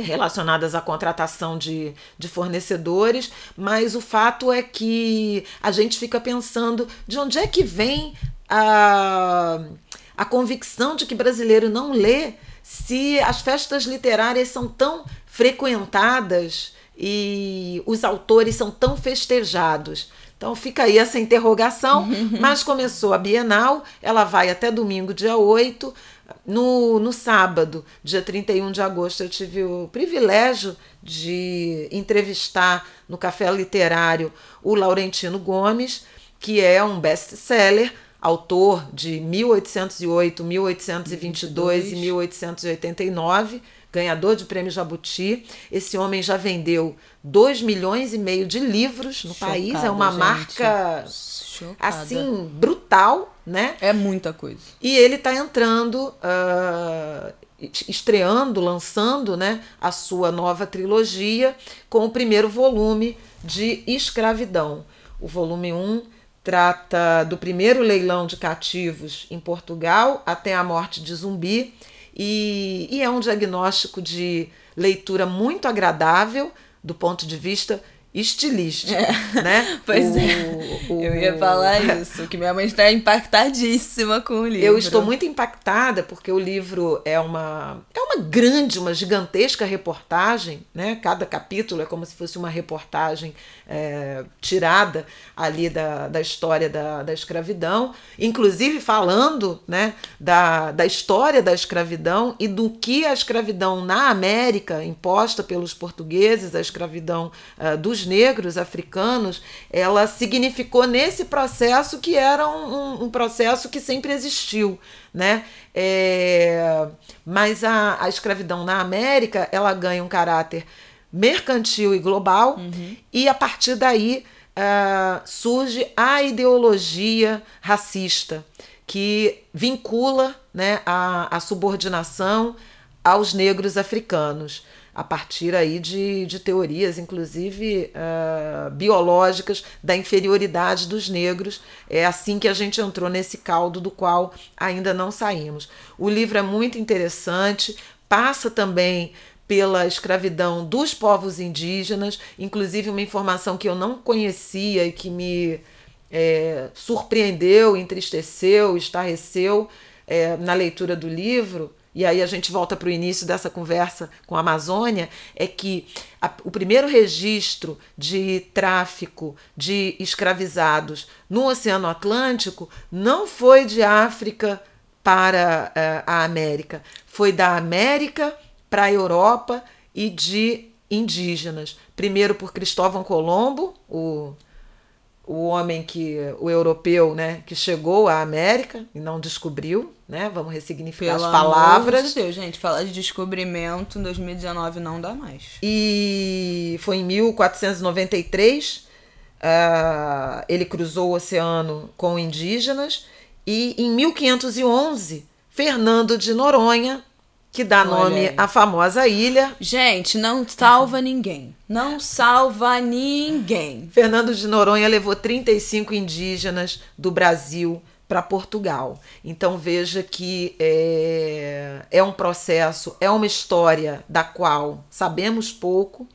relacionadas à contratação de, de fornecedores, mas o fato é que a gente fica pensando de onde é que vem a, a convicção de que brasileiro não lê se as festas literárias são tão frequentadas e os autores são tão festejados. Então fica aí essa interrogação, mas começou a Bienal, ela vai até domingo, dia 8. No, no sábado, dia 31 de agosto, eu tive o privilégio de entrevistar no Café Literário o Laurentino Gomes, que é um best-seller, autor de 1808, 1822 e 1889 ganhador de prêmio Jabuti. Esse homem já vendeu 2 milhões e meio de livros no Chocada, país. É uma gente. marca Chocada. assim brutal, né? É muita coisa. E ele está entrando, uh, estreando, lançando, né, a sua nova trilogia com o primeiro volume de Escravidão. O volume 1 trata do primeiro leilão de cativos em Portugal até a morte de Zumbi e, e é um diagnóstico de leitura muito agradável do ponto de vista estilístico, é. né? Pois o, é. O... Eu ia falar isso, que minha mãe está impactadíssima com o livro. Eu estou muito impactada porque o livro é uma é uma grande, uma gigantesca reportagem, né? Cada capítulo é como se fosse uma reportagem é, tirada ali da, da história da, da escravidão, inclusive falando, né? Da, da história da escravidão e do que a escravidão na América imposta pelos portugueses, a escravidão uh, dos negros africanos, ela significou nesse processo que era um, um processo que sempre existiu, né? É, mas a, a escravidão na América ela ganha um caráter mercantil e global, uhum. e a partir daí uh, surge a ideologia racista, que vincula né, a, a subordinação aos negros africanos a partir aí de, de teorias, inclusive uh, biológicas, da inferioridade dos negros. É assim que a gente entrou nesse caldo do qual ainda não saímos. O livro é muito interessante, passa também pela escravidão dos povos indígenas, inclusive uma informação que eu não conhecia e que me é, surpreendeu, entristeceu, estarreceu é, na leitura do livro e aí a gente volta para o início dessa conversa com a Amazônia, é que a, o primeiro registro de tráfico de escravizados no Oceano Atlântico não foi de África para uh, a América, foi da América para a Europa e de indígenas. Primeiro por Cristóvão Colombo, o o homem que o europeu, né, que chegou à América e não descobriu, né? Vamos ressignificar Pelo as palavras. Amor de Deus, gente, falar de descobrimento em 2019 não dá mais. E foi em 1493 uh, ah, ele cruzou o oceano com indígenas e em 1511 Fernando de Noronha que dá Olha nome aí. à famosa ilha. Gente, não salva ninguém. Não salva ninguém. Fernando de Noronha levou 35 indígenas do Brasil para Portugal. Então veja que é, é um processo, é uma história da qual sabemos pouco,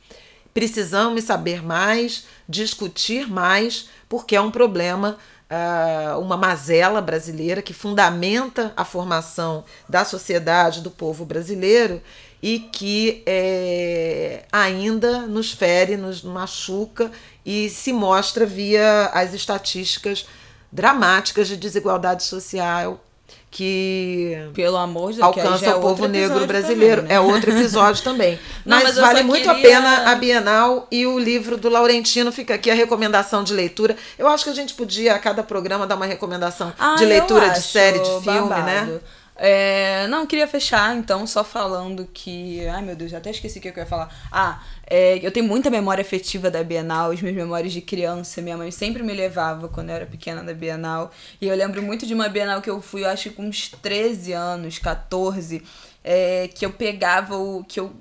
precisamos saber mais, discutir mais, porque é um problema uh, uma mazela brasileira que fundamenta a formação da sociedade, do povo brasileiro e que é, ainda nos fere, nos machuca e se mostra via as estatísticas dramáticas de desigualdade social que pelo amor de alcança é o povo negro brasileiro. Também, né? É outro episódio também. Não, mas, mas vale muito queria... a pena a Bienal e o livro do Laurentino. Fica aqui a recomendação de leitura. Eu acho que a gente podia, a cada programa, dar uma recomendação ah, de leitura de série, de filme, né? babado. né? É, não, queria fechar então só falando que. Ai meu Deus, até esqueci o que eu ia falar. Ah, é, eu tenho muita memória afetiva da Bienal, as minhas memórias de criança. Minha mãe sempre me levava quando eu era pequena da Bienal. E eu lembro muito de uma Bienal que eu fui, eu acho que com uns 13 anos, 14, é, que eu pegava o. que eu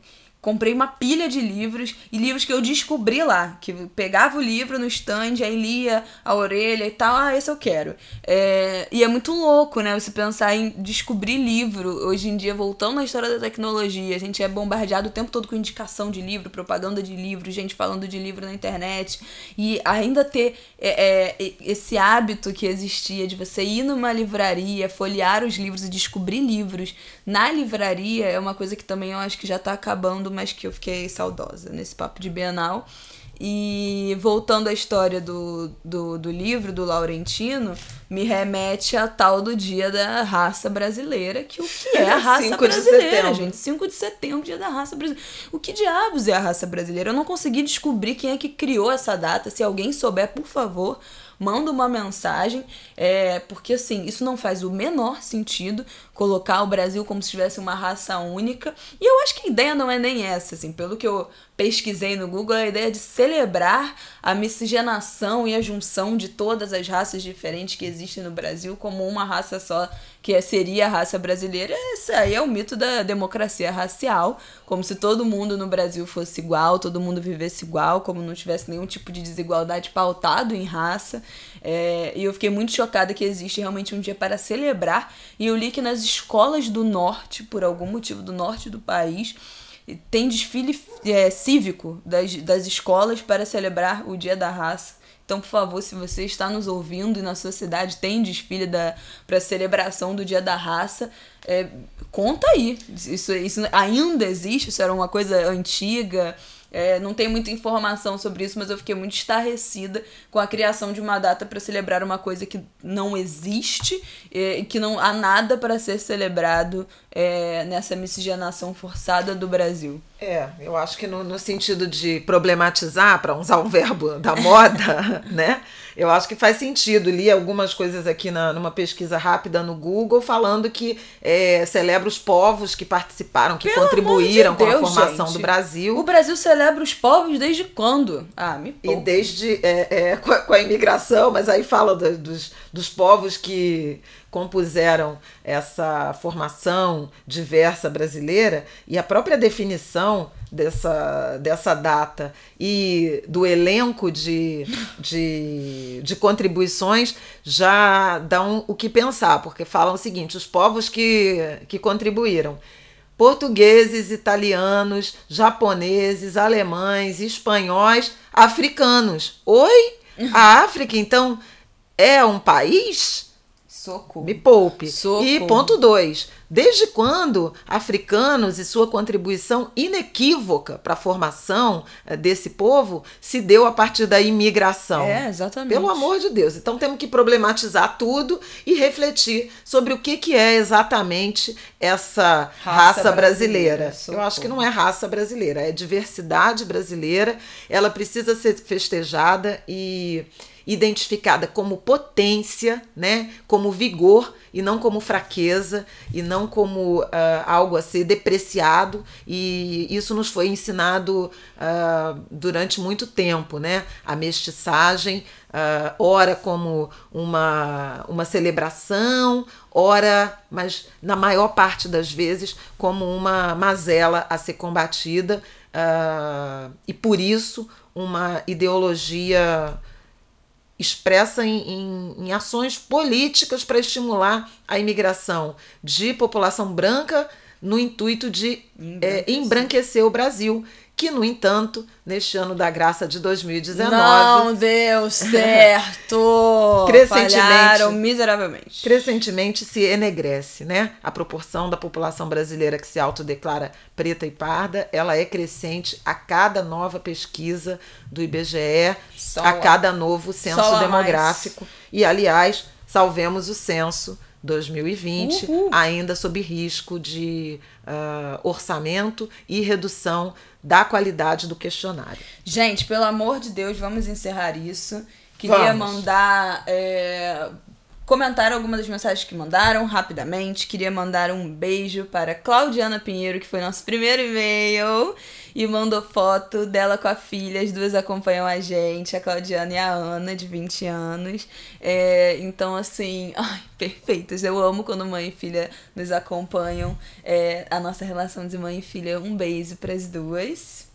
comprei uma pilha de livros e livros que eu descobri lá, que pegava o livro no stand, aí lia a orelha e tal, ah, esse eu quero. É, e é muito louco, né, você pensar em descobrir livro. Hoje em dia, voltando na história da tecnologia, a gente é bombardeado o tempo todo com indicação de livro, propaganda de livro, gente falando de livro na internet, e ainda ter é, é, esse hábito que existia de você ir numa livraria, folhear os livros e descobrir livros na livraria é uma coisa que também eu acho que já tá acabando mas que eu fiquei saudosa nesse papo de Bienal. E voltando à história do, do, do, livro do Laurentino, me remete a tal do dia da raça brasileira, que o que é a raça brasileira, gente? 5 de setembro, dia da raça brasileira. O que diabos é a raça brasileira? Eu não consegui descobrir quem é que criou essa data. Se alguém souber, por favor, manda uma mensagem, é, porque assim, isso não faz o menor sentido colocar o Brasil como se tivesse uma raça única. E eu acho que a ideia não é nem essa, assim, pelo que eu pesquisei no Google, a ideia de celebrar a miscigenação e a junção de todas as raças diferentes que existem no Brasil como uma raça só, que seria a raça brasileira. Esse aí é o mito da democracia racial, como se todo mundo no Brasil fosse igual, todo mundo vivesse igual, como não tivesse nenhum tipo de desigualdade pautado em raça. É, e eu fiquei muito chocada que existe realmente um dia para celebrar. E eu li que nas escolas do norte, por algum motivo do norte do país, tem desfile é, cívico das, das escolas para celebrar o Dia da Raça. Então, por favor, se você está nos ouvindo e na sua cidade tem desfile para celebração do Dia da Raça, é, conta aí. Isso, isso ainda existe? Isso era uma coisa antiga? É, não tem muita informação sobre isso, mas eu fiquei muito estarrecida com a criação de uma data para celebrar uma coisa que não existe e que não há nada para ser celebrado é, nessa miscigenação forçada do Brasil. É, eu acho que no, no sentido de problematizar, para usar um verbo da moda, né? Eu acho que faz sentido. Li algumas coisas aqui na, numa pesquisa rápida no Google falando que é, celebra os povos que participaram, que Pelo contribuíram de com Deus, a formação gente. do Brasil. O Brasil celebra os povos desde quando? Ah, me E poupa. desde é, é, com, a, com a imigração, mas aí fala do- dos, dos povos que compuseram essa formação diversa brasileira e a própria definição dessa, dessa data e do elenco de, de, de contribuições já dão o que pensar, porque falam o seguinte: os povos que, que contribuíram portugueses, italianos, japoneses, alemães, espanhóis, africanos. Oi? A África, então, é um país? Socorro. Me poupe. Socorro. E ponto 2. Desde quando africanos e sua contribuição inequívoca para a formação eh, desse povo se deu a partir da imigração? É, exatamente. Pelo amor de Deus. Então temos que problematizar tudo e refletir sobre o que, que é exatamente essa Raça raça, brasileira. brasileira. Eu acho que não é raça brasileira, é diversidade brasileira. Ela precisa ser festejada e identificada como potência, né? Como vigor e não como fraqueza e não como ah, algo a ser depreciado. E isso nos foi ensinado ah, durante muito tempo, né? A mestiçagem, ah, ora como uma, uma celebração, ora, mas na maior parte das vezes, como uma mazela a ser combatida, ah, e por isso uma ideologia expressa em, em, em ações políticas para estimular a imigração de população branca no intuito de é, embranquecer o Brasil, que, no entanto, neste ano da graça de 2019, Não deu certo. Crescentemente. Falharam miseravelmente. crescentemente se enegrece, né? A proporção da população brasileira que se autodeclara preta e parda, ela é crescente a cada nova pesquisa do IBGE, Só a cada novo censo Só demográfico. E, aliás, salvemos o censo 2020, Uhul. ainda sob risco de ah, orçamento e redução da qualidade do questionário. Gente, pelo amor de Deus, vamos encerrar isso. Queria Vamos. mandar. É, comentar algumas das mensagens que mandaram rapidamente. Queria mandar um beijo para Claudiana Pinheiro, que foi nosso primeiro e-mail. E mandou foto dela com a filha. As duas acompanham a gente, a Claudiana e a Ana, de 20 anos. É, então, assim, ai, perfeitas. Eu amo quando mãe e filha nos acompanham. É, a nossa relação de mãe e filha. Um beijo para as duas.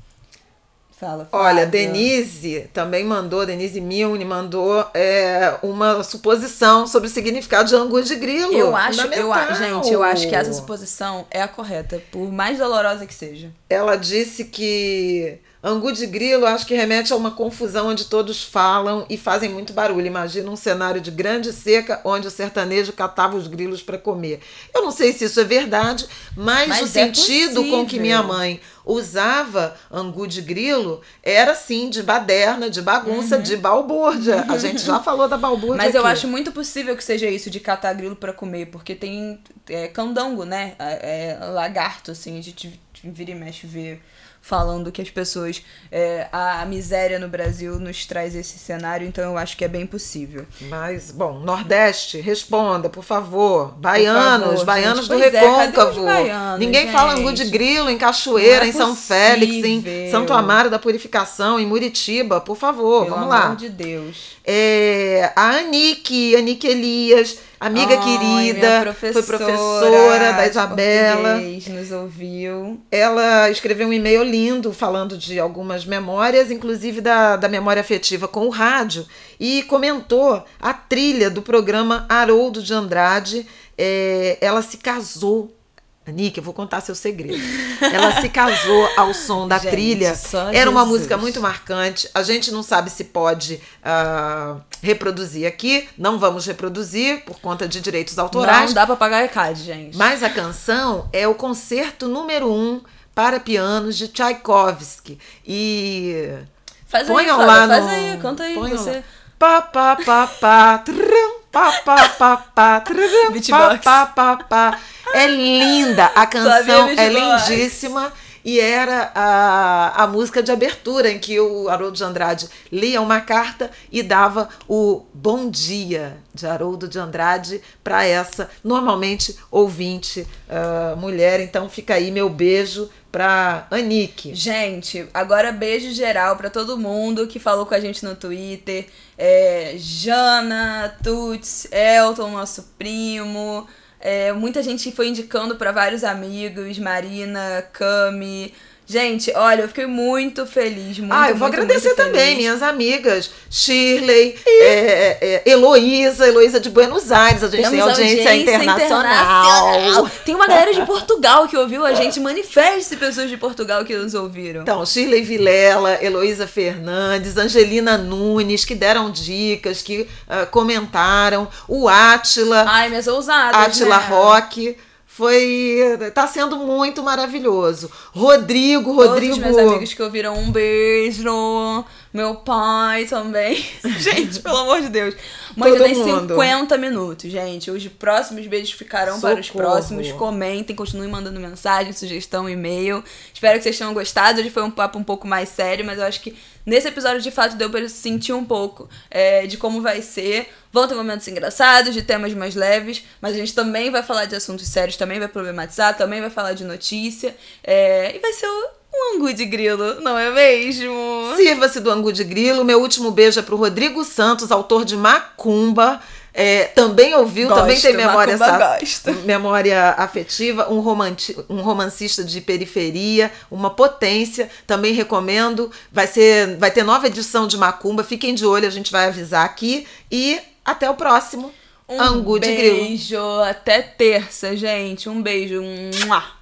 Fala, Olha. Denise também mandou, Denise Milne mandou é, uma suposição sobre o significado de angu de grilo. Eu acho, eu, gente, eu acho que essa suposição é a correta, por mais dolorosa que seja. Ela disse que angu de grilo acho que remete a uma confusão onde todos falam e fazem muito barulho. Imagina um cenário de grande seca onde o sertanejo catava os grilos para comer. Eu não sei se isso é verdade, mas, Mas o é sentido com que possível. minha mãe usava angu de grilo era sim de baderna, de bagunça, de balbúrdia. A gente já falou da balbúrdia. Uhum. Mas eu aqui. acho muito possível que seja isso, de catar grilo pra comer, porque tem é, candango, né? É, é, lagarto, assim, a gente vira e mexe vê falando que as pessoas. é, a, miséria no Brasil nos traz esse cenário, então eu acho que é bem possível. Mas, bom, Nordeste, responda, por favor. Baianos, favor, baianos gente. do é, Recôncavo. os baianos, Ninguém fala angu de gente? grilo em Cachoeira, é em São Félix, em. Santo Amaro da Purificação, em Muritiba. Por favor, Pelo vamos amor lá. de Deus. É, a Anique, Anique Elias, amiga Ai, querida, foi professora da Isabela. nos ouviu. Ela escreveu um e-mail lindo falando de algumas memórias, inclusive da, da memória afetiva com o rádio, e comentou a trilha do programa Haroldo de Andrade. É, ela se casou. Nick, eu vou contar seu segredo. Ela se casou ao som da Gente, trilha. Era uma Jesus. música muito marcante. A gente não sabe se pode ah, reproduzir aqui. Não vamos reproduzir por conta de direitos autorais. Não dá pra pagar ECAD, gente. Mas a canção é o concerto número um para pianos de Tchaikovsky. E Faz aí, ponham Flávia, lá faz no... aí, canta aí ponham você. lá. Pá, pá, pá, pá, trum, pá, pá, pá, pá, trum, pá, pá, pá, pá. É linda, a canção é lindíssima. E era a, a música de abertura em que o Haroldo de Andrade lia uma carta e dava o bom dia de Haroldo de Andrade para essa, normalmente, ouvinte uh, mulher. Então fica aí meu beijo pra Anique. Gente, agora beijo geral para todo mundo que falou com a gente no Twitter. É, Jana, Tuts, Elton, nosso primo. É, muita gente foi indicando para vários amigos, Marina, Cami. Gente, olha, eu fiquei muito feliz. Muito, ah, eu vou muito, agradecer muito também minhas amigas, Shirley, e... é, é, Heloísa, Heloísa de Buenos Aires, a gente Temos tem audiência, audiência internacional. internacional. Tem uma galera de Portugal que ouviu a gente. Manifeste pessoas de Portugal que nos ouviram. Então, Shirley Vilela, Heloísa Fernandes, Angelina Nunes, que deram dicas, que uh, comentaram, o Átila. Ai, minhas ousadas. Átila né? Roque. Foi. tá sendo muito maravilhoso. Rodrigo, Rodrigo. Todos os meus amigos que ouviram um beijo. Meu pai também. gente, pelo amor de Deus. Mãe, já Todo tem mundo. 50 minutos, gente. Os próximos beijos ficarão para os Socorro. próximos. Comentem, continuem mandando mensagem, sugestão, e-mail. Espero que vocês tenham gostado. Hoje foi um papo um pouco mais sério, mas eu acho que nesse episódio de fato deu para sentir um pouco é, de como vai ser. Vão ter momentos engraçados, de temas mais leves, mas a gente também vai falar de assuntos sérios, também vai problematizar, também vai falar de notícia. é, e vai ser um angu de grilo, não é mesmo? Sirva-se do angu de grilo. Meu último beijo é pro Rodrigo Santos, autor de Macumba. É, também ouviu, também Gosto, tem memória, essa- memória afetiva, um, romanti um romancista de periferia, uma potência. Também recomendo. Vai, ser, vai ter nova edição de Macumba. Fiquem de olho, a gente vai avisar aqui. E até o próximo Um Angu de Grilo. beijo, até terça, gente. Um beijo. Mua.